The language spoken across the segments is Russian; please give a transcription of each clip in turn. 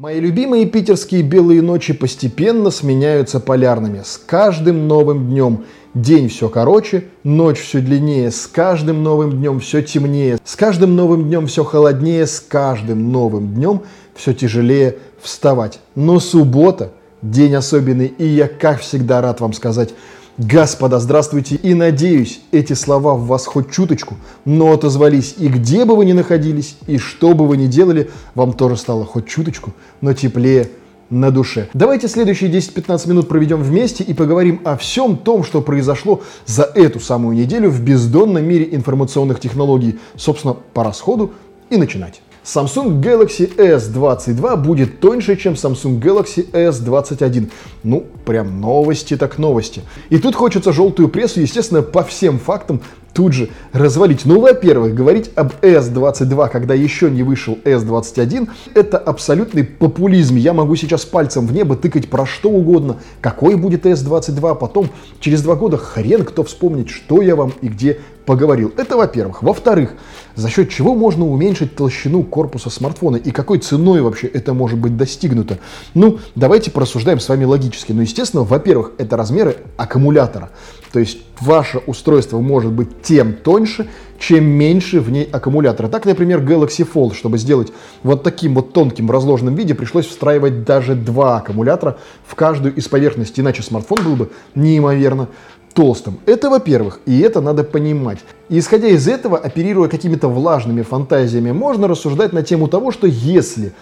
Мои любимые питерские белые ночи постепенно сменяются полярными. С каждым новым днем день все короче, ночь все длиннее, с каждым новым днем все темнее, с каждым новым днем все холоднее, с каждым новым днем все тяжелее вставать. Но суббота – день особенный, и я, как всегда, рад вам сказать – Господа, здравствуйте, и надеюсь, эти слова в вас хоть чуточку, но отозвались, и где бы вы ни находились, и что бы вы ни делали, вам тоже стало хоть чуточку, но теплее на душе. Давайте следующие 10-15 минут проведем вместе и поговорим о всем том, что произошло за эту самую неделю в бездонном мире информационных технологий. Собственно, по расходу и начинать. Samsung Galaxy S22 будет тоньше, чем Samsung Galaxy S21. Ну, прям новости так новости. И тут хочется желтую прессу, естественно, по всем фактам тут же развалить. Ну, во-первых, говорить об S22, когда еще не вышел S21, это абсолютный популизм. Я могу сейчас пальцем в небо тыкать про что угодно. Какой будет S22, потом через два года хрен кто вспомнит, что я вам и где поговорил. Это во-первых. Во-вторых, за счет чего можно уменьшить толщину корпуса смартфона и какой ценой вообще это может быть достигнуто? Ну, давайте порассуждаем с вами логически. Ну, естественно, во-первых, это размеры аккумулятора. То есть ваше устройство может быть тем тоньше, чем меньше в ней аккумулятора. Так, например, Galaxy Fold, чтобы сделать вот таким вот тонким в разложенном виде, пришлось встраивать даже два аккумулятора в каждую из поверхностей, иначе смартфон был бы неимоверно толстым. Это во-первых, и это надо понимать. И исходя из этого, оперируя какими-то влажными фантазиями, можно рассуждать на тему того, что если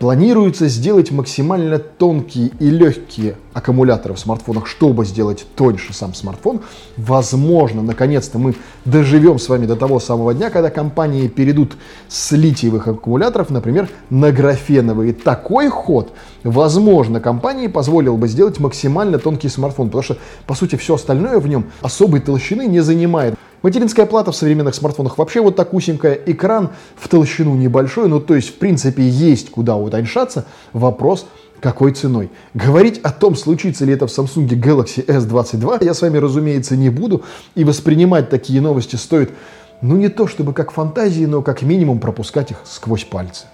Планируется сделать максимально тонкие и легкие аккумуляторы в смартфонах, чтобы сделать тоньше сам смартфон. Возможно, наконец-то мы доживем с вами до того самого дня, когда компании перейдут с литиевых аккумуляторов, например, на графеновые. Такой ход, возможно, компании позволил бы сделать максимально тонкий смартфон, потому что, по сути, все остальное в нем особой толщины не занимает. Материнская плата в современных смартфонах вообще вот так узенькая, экран в толщину небольшой, ну то есть в принципе есть куда утоньшаться, вопрос какой ценой. Говорить о том, случится ли это в Samsung Galaxy S22, я с вами, разумеется, не буду, и воспринимать такие новости стоит, ну не то чтобы как фантазии, но как минимум пропускать их сквозь пальцы.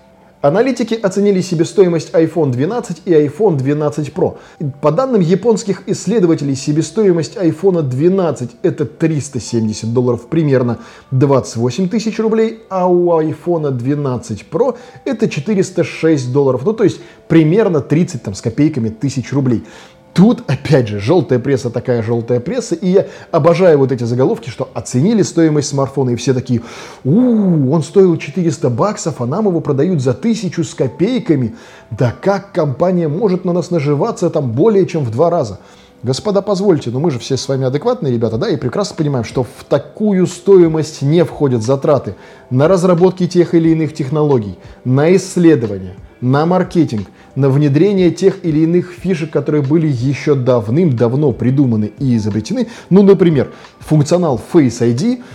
Аналитики оценили себестоимость iPhone 12 и iPhone 12 Pro. По данным японских исследователей, себестоимость iPhone 12 это 370 долларов, примерно 28 тысяч рублей, а у iPhone 12 Pro это 406 долларов, ну то есть примерно 30 там, с копейками тысяч рублей. Тут, опять же, желтая пресса такая желтая пресса, и я обожаю вот эти заголовки, что оценили стоимость смартфона, и все такие, у, он стоил 400 баксов, а нам его продают за тысячу с копейками. Да как компания может на нас наживаться там более чем в два раза? Господа, позвольте, но мы же все с вами адекватные ребята, да, и прекрасно понимаем, что в такую стоимость не входят затраты на разработки тех или иных технологий, на исследования, на маркетинг, на внедрение тех или иных фишек, которые были еще давным-давно придуманы и изобретены. Ну, например, функционал Face ID –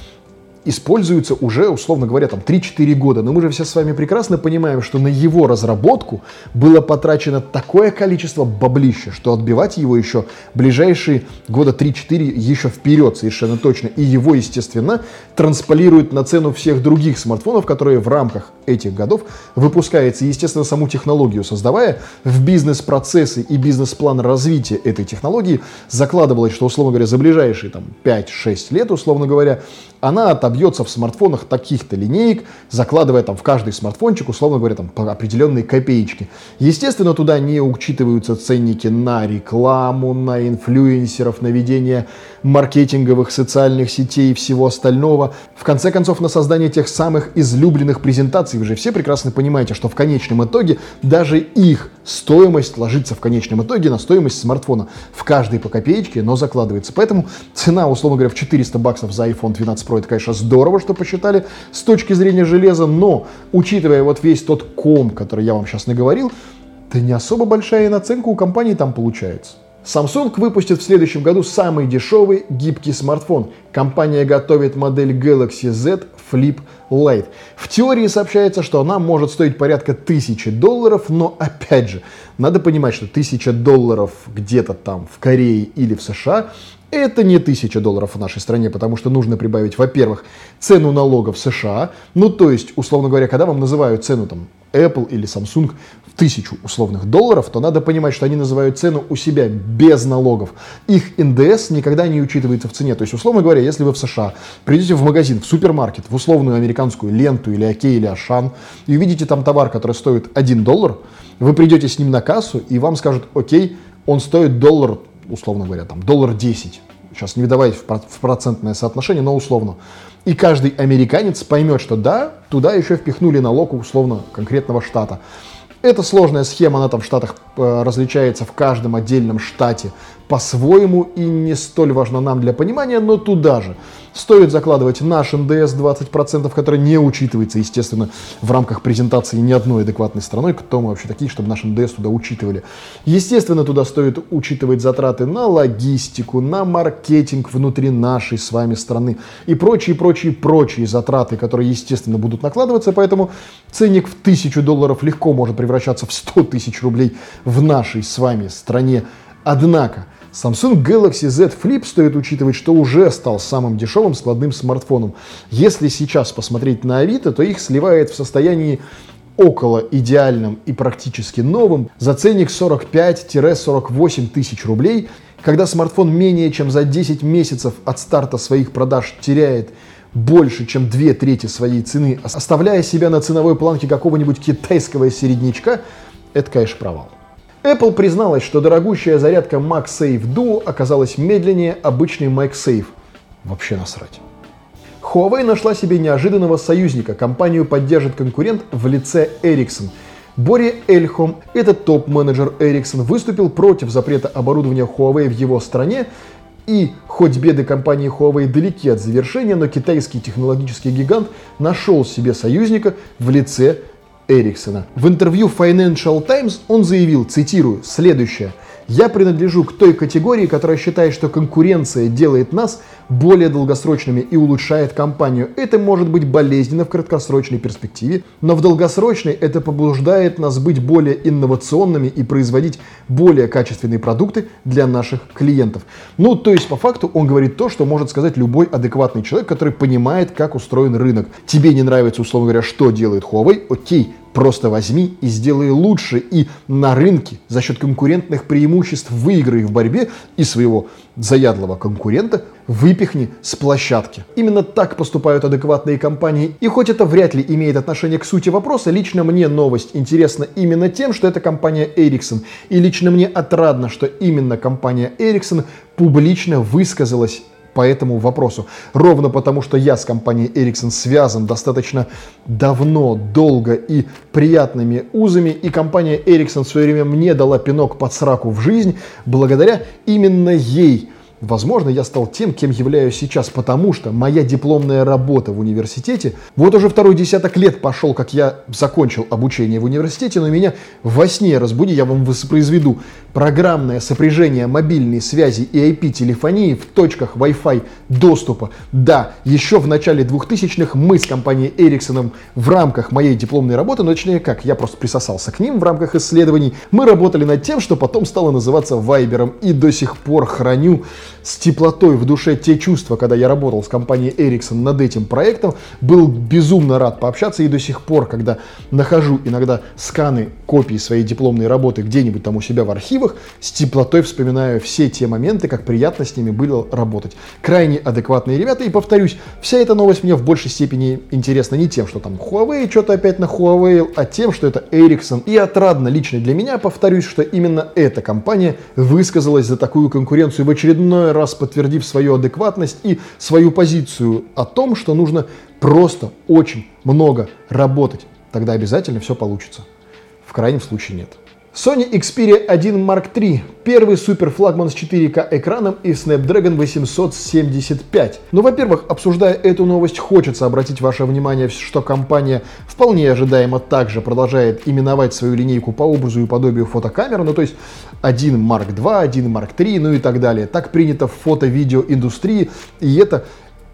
используется уже, условно говоря, там 3-4 года. Но мы же все с вами прекрасно понимаем, что на его разработку было потрачено такое количество баблища, что отбивать его еще ближайшие года 3-4 еще вперед совершенно точно. И его, естественно, трансполируют на цену всех других смартфонов, которые в рамках этих годов выпускается, естественно, саму технологию создавая, в бизнес-процессы и бизнес-план развития этой технологии закладывалось, что, условно говоря, за ближайшие там, 5-6 лет, условно говоря, она отобьется в смартфонах таких-то линеек, закладывая там в каждый смартфончик, условно говоря, там по определенной копеечке. Естественно, туда не учитываются ценники на рекламу, на инфлюенсеров, на ведение маркетинговых социальных сетей и всего остального. В конце концов, на создание тех самых излюбленных презентаций. Вы же все прекрасно понимаете, что в конечном итоге даже их стоимость ложится в конечном итоге на стоимость смартфона. В каждой по копеечке, но закладывается. Поэтому цена, условно говоря, в 400 баксов за iPhone 12 Pro, это, конечно, здорово, что посчитали с точки зрения железа, но, учитывая вот весь тот ком, который я вам сейчас наговорил, да не особо большая наценка у компании там получается. Samsung выпустит в следующем году самый дешевый гибкий смартфон. Компания готовит модель Galaxy Z Flip Lite. В теории сообщается, что она может стоить порядка тысячи долларов, но опять же, надо понимать, что тысяча долларов где-то там в Корее или в США Это не 1000 долларов в нашей стране, потому что нужно прибавить, во-первых, цену налогов США. Ну, то есть, условно говоря, когда вам называют цену там Apple или Samsung в тысячу условных долларов, то надо понимать, что они называют цену у себя без налогов. Их НДС никогда не учитывается в цене. То есть, условно говоря, если вы в США придете в магазин, в супермаркет, в условную американскую ленту или Окей или Ашан, и увидите там товар, который стоит 1 доллар, вы придете с ним на кассу, и вам скажут, окей, он стоит доллар, условно говоря, там, доллар 10. Сейчас не выдавать в процентное соотношение, но условно. И каждый американец поймет, что да, туда еще впихнули налог условно конкретного штата. Это сложная схема, она там в Штатах э, различается в каждом отдельном штате по-своему и не столь важна нам для понимания, но туда же. Стоит закладывать наш НДС 20%, который не учитывается, естественно, в рамках презентации ни одной адекватной страной. Кто мы вообще такие, чтобы наш НДС туда учитывали? Естественно, туда стоит учитывать затраты на логистику, на маркетинг внутри нашей с вами страны и прочие, прочие, прочие затраты, которые, естественно, будут накладываться. Поэтому ценник в тысячу долларов легко может превращаться в 100 тысяч рублей в нашей с вами стране. Однако, Samsung Galaxy Z Flip стоит учитывать, что уже стал самым дешевым складным смартфоном. Если сейчас посмотреть на Авито, то их сливает в состоянии около идеальным и практически новым за ценник 45-48 тысяч рублей. Когда смартфон менее чем за 10 месяцев от старта своих продаж теряет больше, чем две трети своей цены, оставляя себя на ценовой планке какого-нибудь китайского середнячка, это, конечно, провал. Apple призналась, что дорогущая зарядка MagSafe Duo оказалась медленнее обычной MagSafe. Вообще насрать. Huawei нашла себе неожиданного союзника. Компанию поддержит конкурент в лице Ericsson. Бори Эльхом, этот топ-менеджер Ericsson, выступил против запрета оборудования Huawei в его стране и хоть беды компании Huawei далеки от завершения, но китайский технологический гигант нашел себе союзника в лице Эриксона. В интервью Financial Times он заявил, цитирую, следующее. «Я принадлежу к той категории, которая считает, что конкуренция делает нас более долгосрочными и улучшает компанию. Это может быть болезненно в краткосрочной перспективе, но в долгосрочной это побуждает нас быть более инновационными и производить более качественные продукты для наших клиентов. Ну, то есть, по факту, он говорит то, что может сказать любой адекватный человек, который понимает, как устроен рынок. Тебе не нравится, условно говоря, что делает Huawei, окей, Просто возьми и сделай лучше, и на рынке за счет конкурентных преимуществ выиграй в борьбе и своего заядлого конкурента выпихни с площадки. Именно так поступают адекватные компании. И хоть это вряд ли имеет отношение к сути вопроса, лично мне новость интересна именно тем, что это компания Ericsson. И лично мне отрадно, что именно компания Ericsson публично высказалась по этому вопросу. Ровно потому, что я с компанией Ericsson связан достаточно давно, долго и приятными узами, и компания Ericsson в свое время мне дала пинок под сраку в жизнь, благодаря именно ей – Возможно, я стал тем, кем являюсь сейчас, потому что моя дипломная работа в университете, вот уже второй десяток лет пошел, как я закончил обучение в университете, но меня во сне разбуди, я вам воспроизведу программное сопряжение мобильной связи и IP-телефонии в точках Wi-Fi доступа. Да, еще в начале 2000-х мы с компанией Ericsson в рамках моей дипломной работы, ну точнее как, я просто присосался к ним в рамках исследований, мы работали над тем, что потом стало называться Вайбером и до сих пор храню с теплотой в душе те чувства, когда я работал с компанией Ericsson над этим проектом, был безумно рад пообщаться и до сих пор, когда нахожу иногда сканы копии своей дипломной работы где-нибудь там у себя в архивах, с теплотой вспоминаю все те моменты, как приятно с ними было работать. Крайне адекватные ребята, и повторюсь, вся эта новость мне в большей степени интересна не тем, что там Huawei что-то опять на Huawei, а тем, что это Ericsson. И отрадно лично для меня, повторюсь, что именно эта компания высказалась за такую конкуренцию в очередной очередной раз подтвердив свою адекватность и свою позицию о том, что нужно просто очень много работать. Тогда обязательно все получится. В крайнем случае нет. Sony Xperia 1 Mark III – первый суперфлагман с 4К экраном и Snapdragon 875. Ну, во-первых, обсуждая эту новость, хочется обратить ваше внимание, что компания вполне ожидаемо также продолжает именовать свою линейку по образу и подобию фотокамер, ну то есть 1 Mark II, 1 Mark III, ну и так далее. Так принято в фото-видео индустрии, и это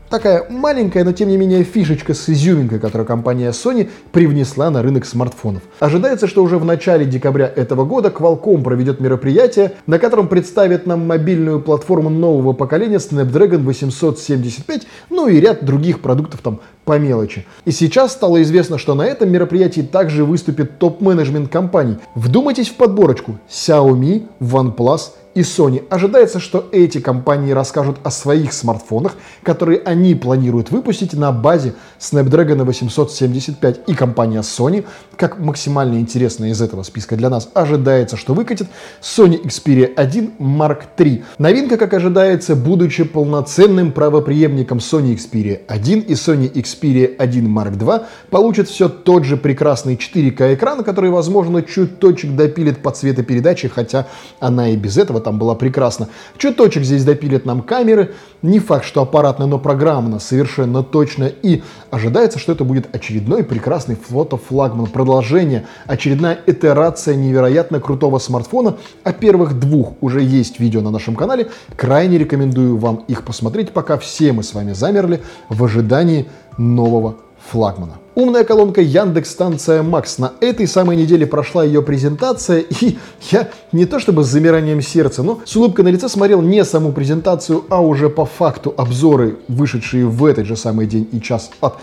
Такая маленькая, но тем не менее фишечка с изюминкой, которую компания Sony привнесла на рынок смартфонов. Ожидается, что уже в начале декабря этого года Qualcomm проведет мероприятие, на котором представит нам мобильную платформу нового поколения Snapdragon 875, ну и ряд других продуктов там по мелочи. И сейчас стало известно, что на этом мероприятии также выступит топ-менеджмент компаний. Вдумайтесь в подборочку. Xiaomi, OnePlus и Sony. Ожидается, что эти компании расскажут о своих смартфонах, которые они планируют выпустить на базе Snapdragon 875. И компания Sony, как максимально интересная из этого списка для нас, ожидается, что выкатит Sony Xperia 1 Mark III. Новинка, как ожидается, будучи полноценным правоприемником Sony Xperia 1 и Sony Xperia 1 Mark II, получит все тот же прекрасный 4К экран, который, возможно, чуть точек допилит по цветопередаче, хотя она и без этого там была прекрасна. Чуточек здесь допилят нам камеры. Не факт, что аппаратно, но программно, совершенно точно. И ожидается, что это будет очередной прекрасный флотофлагман. Продолжение, очередная итерация невероятно крутого смартфона. О первых двух уже есть видео на нашем канале. Крайне рекомендую вам их посмотреть, пока все мы с вами замерли в ожидании нового флагмана. Умная колонка Яндекс станция Макс. На этой самой неделе прошла ее презентация, и я не то чтобы с замиранием сердца, но с улыбкой на лице смотрел не саму презентацию, а уже по факту обзоры, вышедшие в этот же самый день и час от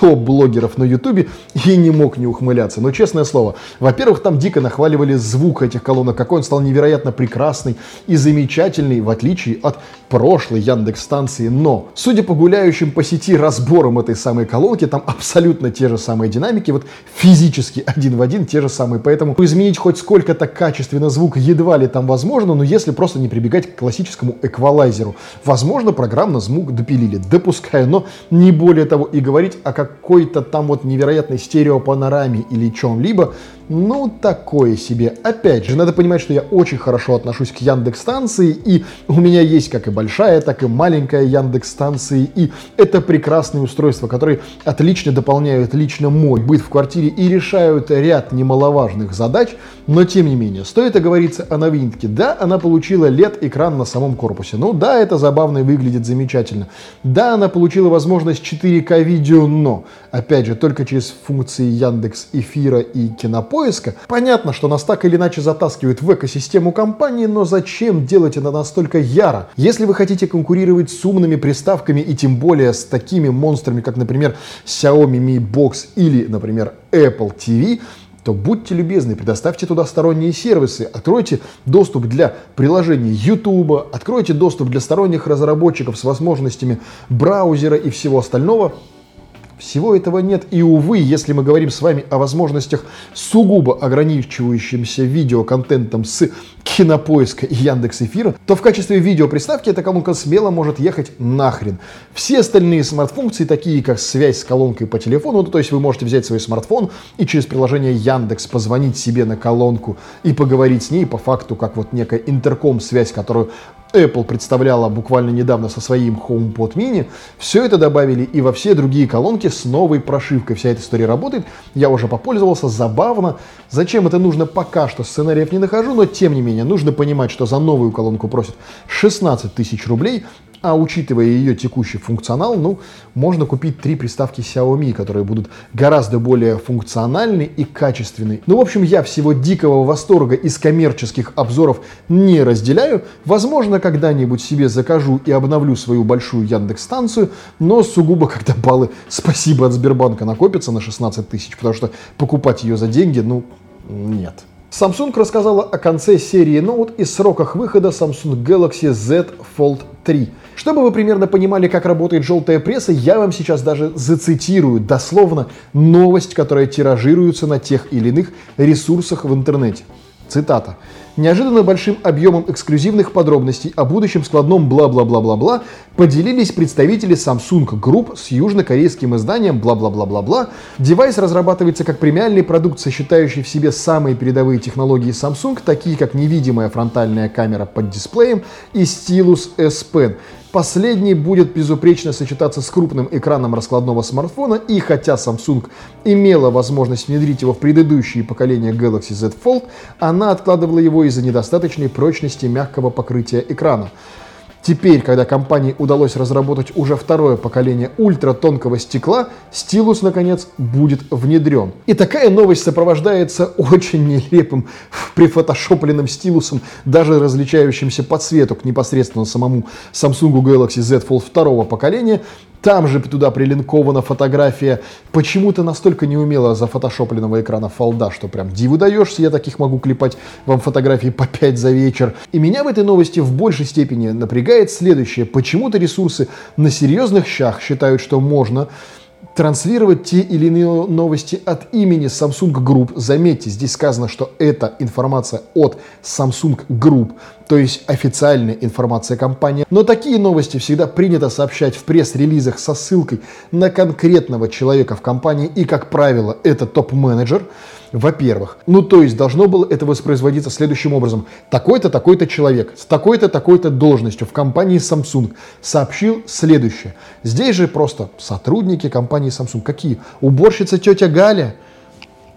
топ-блогеров на ютубе, и не мог не ухмыляться. Но честное слово, во-первых, там дико нахваливали звук этих колонок, какой он стал невероятно прекрасный и замечательный, в отличие от прошлой Яндекс станции. Но, судя по гуляющим по сети разборам этой самой колонки, там абсолютно те же самые динамики, вот физически один в один те же самые. Поэтому изменить хоть сколько-то качественно звук едва ли там возможно, но если просто не прибегать к классическому эквалайзеру. Возможно, программно звук допилили, допускаю, но не более того. И говорить о какой-то там вот невероятной стереопанораме или чем-либо, ну, такое себе. Опять же, надо понимать, что я очень хорошо отношусь к Яндекс станции, и у меня есть как и большая, так и маленькая Яндекс станции, и это прекрасные устройства, которые отлично дополняют лично мой быт в квартире и решают ряд немаловажных задач, но тем не менее, стоит оговориться о новинке. Да, она получила LED-экран на самом корпусе. Ну да, это забавно и выглядит замечательно. Да, она получила возможность 4К видео, но, опять же, только через функции Яндекс Эфира и Кинопоиска. Понятно, что нас так или иначе затаскивают в экосистему компании, но зачем делать это настолько яро? Если вы хотите конкурировать с умными приставками и тем более с такими монстрами, как, например, Xiaomi Mi Box или, например, Apple TV, то будьте любезны, предоставьте туда сторонние сервисы, откройте доступ для приложений YouTube, откройте доступ для сторонних разработчиков с возможностями браузера и всего остального, всего этого нет. И, увы, если мы говорим с вами о возможностях сугубо ограничивающимся видеоконтентом с кинопоиска и Яндекс Эфира, то в качестве видеоприставки эта колонка смело может ехать нахрен. Все остальные смарт-функции, такие как связь с колонкой по телефону, то есть вы можете взять свой смартфон и через приложение Яндекс позвонить себе на колонку и поговорить с ней по факту, как вот некая интерком-связь, которую Apple представляла буквально недавно со своим HomePod mini, все это добавили и во все другие колонки с новой прошивкой. Вся эта история работает, я уже попользовался, забавно. Зачем это нужно, пока что сценариев не нахожу, но тем не менее нужно понимать, что за новую колонку просят 16 тысяч рублей, а учитывая ее текущий функционал, ну, можно купить три приставки Xiaomi, которые будут гораздо более функциональны и качественны. Ну, в общем, я всего дикого восторга из коммерческих обзоров не разделяю. Возможно, когда-нибудь себе закажу и обновлю свою большую Яндекс-станцию, но сугубо, когда баллы спасибо от Сбербанка накопятся на 16 тысяч, потому что покупать ее за деньги, ну, нет. Samsung рассказала о конце серии Note и сроках выхода Samsung Galaxy Z Fold 3. Чтобы вы примерно понимали, как работает желтая пресса, я вам сейчас даже зацитирую дословно новость, которая тиражируется на тех или иных ресурсах в интернете. Цитата. Неожиданно большим объемом эксклюзивных подробностей о будущем складном бла-бла-бла-бла-бла поделились представители Samsung Group с южнокорейским изданием бла-бла-бла-бла-бла. Девайс разрабатывается как премиальный продукт, сочетающий в себе самые передовые технологии Samsung, такие как невидимая фронтальная камера под дисплеем и стилус S Pen. Последний будет безупречно сочетаться с крупным экраном раскладного смартфона, и хотя Samsung имела возможность внедрить его в предыдущие поколения Galaxy Z Fold, она откладывала его из-за недостаточной прочности мягкого покрытия экрана. Теперь, когда компании удалось разработать уже второе поколение ультратонкого стекла, стилус, наконец, будет внедрен. И такая новость сопровождается очень нелепым, прифотошопленным стилусом, даже различающимся по цвету к непосредственно самому Samsung Galaxy Z Fold второго поколения, там же туда прилинкована фотография почему-то настолько неумело зафотошопленного экрана фолда, что прям диву даешься, я таких могу клепать вам фотографии по 5 за вечер. И меня в этой новости в большей степени напрягает следующее. Почему-то ресурсы на серьезных щах считают, что можно транслировать те или иные новости от имени Samsung Group. Заметьте, здесь сказано, что это информация от Samsung Group, то есть официальная информация компании. Но такие новости всегда принято сообщать в пресс-релизах со ссылкой на конкретного человека в компании, и, как правило, это топ-менеджер. Во-первых, ну то есть должно было это воспроизводиться следующим образом. Такой-то, такой-то человек с такой-то, такой-то должностью в компании Samsung сообщил следующее. Здесь же просто сотрудники компании Samsung. Какие? Уборщица тетя Галя?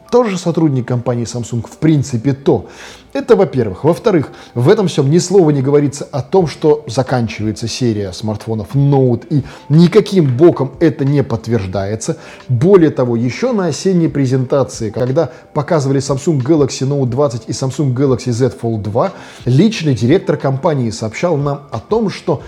Тоже сотрудник компании Samsung, в принципе, то. Это во-первых. Во-вторых, в этом всем ни слова не говорится о том, что заканчивается серия смартфонов Note, и никаким боком это не подтверждается. Более того, еще на осенней презентации, когда показывали Samsung Galaxy Note 20 и Samsung Galaxy Z Fold 2, личный директор компании сообщал нам о том, что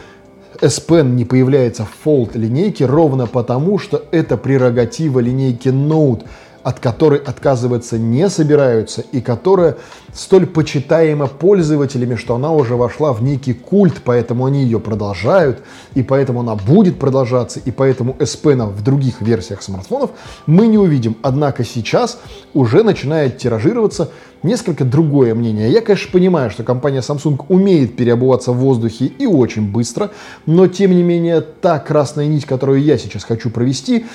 S Pen не появляется в Fold линейке ровно потому, что это прерогатива линейки Note – от которой отказываться не собираются и которая столь почитаема пользователями, что она уже вошла в некий культ, поэтому они ее продолжают, и поэтому она будет продолжаться, и поэтому S Pen в других версиях смартфонов мы не увидим. Однако сейчас уже начинает тиражироваться несколько другое мнение. Я, конечно, понимаю, что компания Samsung умеет переобуваться в воздухе и очень быстро, но тем не менее та красная нить, которую я сейчас хочу провести,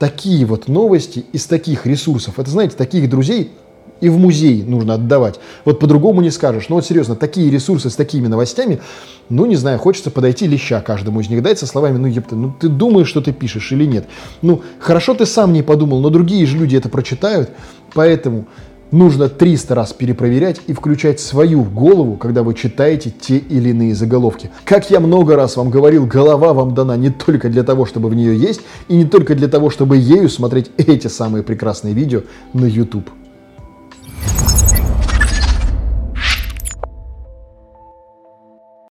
такие вот новости из таких ресурсов, это, знаете, таких друзей и в музей нужно отдавать. Вот по-другому не скажешь. Но вот серьезно, такие ресурсы с такими новостями, ну, не знаю, хочется подойти леща каждому из них, дать со словами, ну, епта, ну, ты думаешь, что ты пишешь или нет? Ну, хорошо ты сам не подумал, но другие же люди это прочитают, поэтому нужно 300 раз перепроверять и включать свою голову, когда вы читаете те или иные заголовки. Как я много раз вам говорил, голова вам дана не только для того, чтобы в нее есть, и не только для того, чтобы ею смотреть эти самые прекрасные видео на YouTube.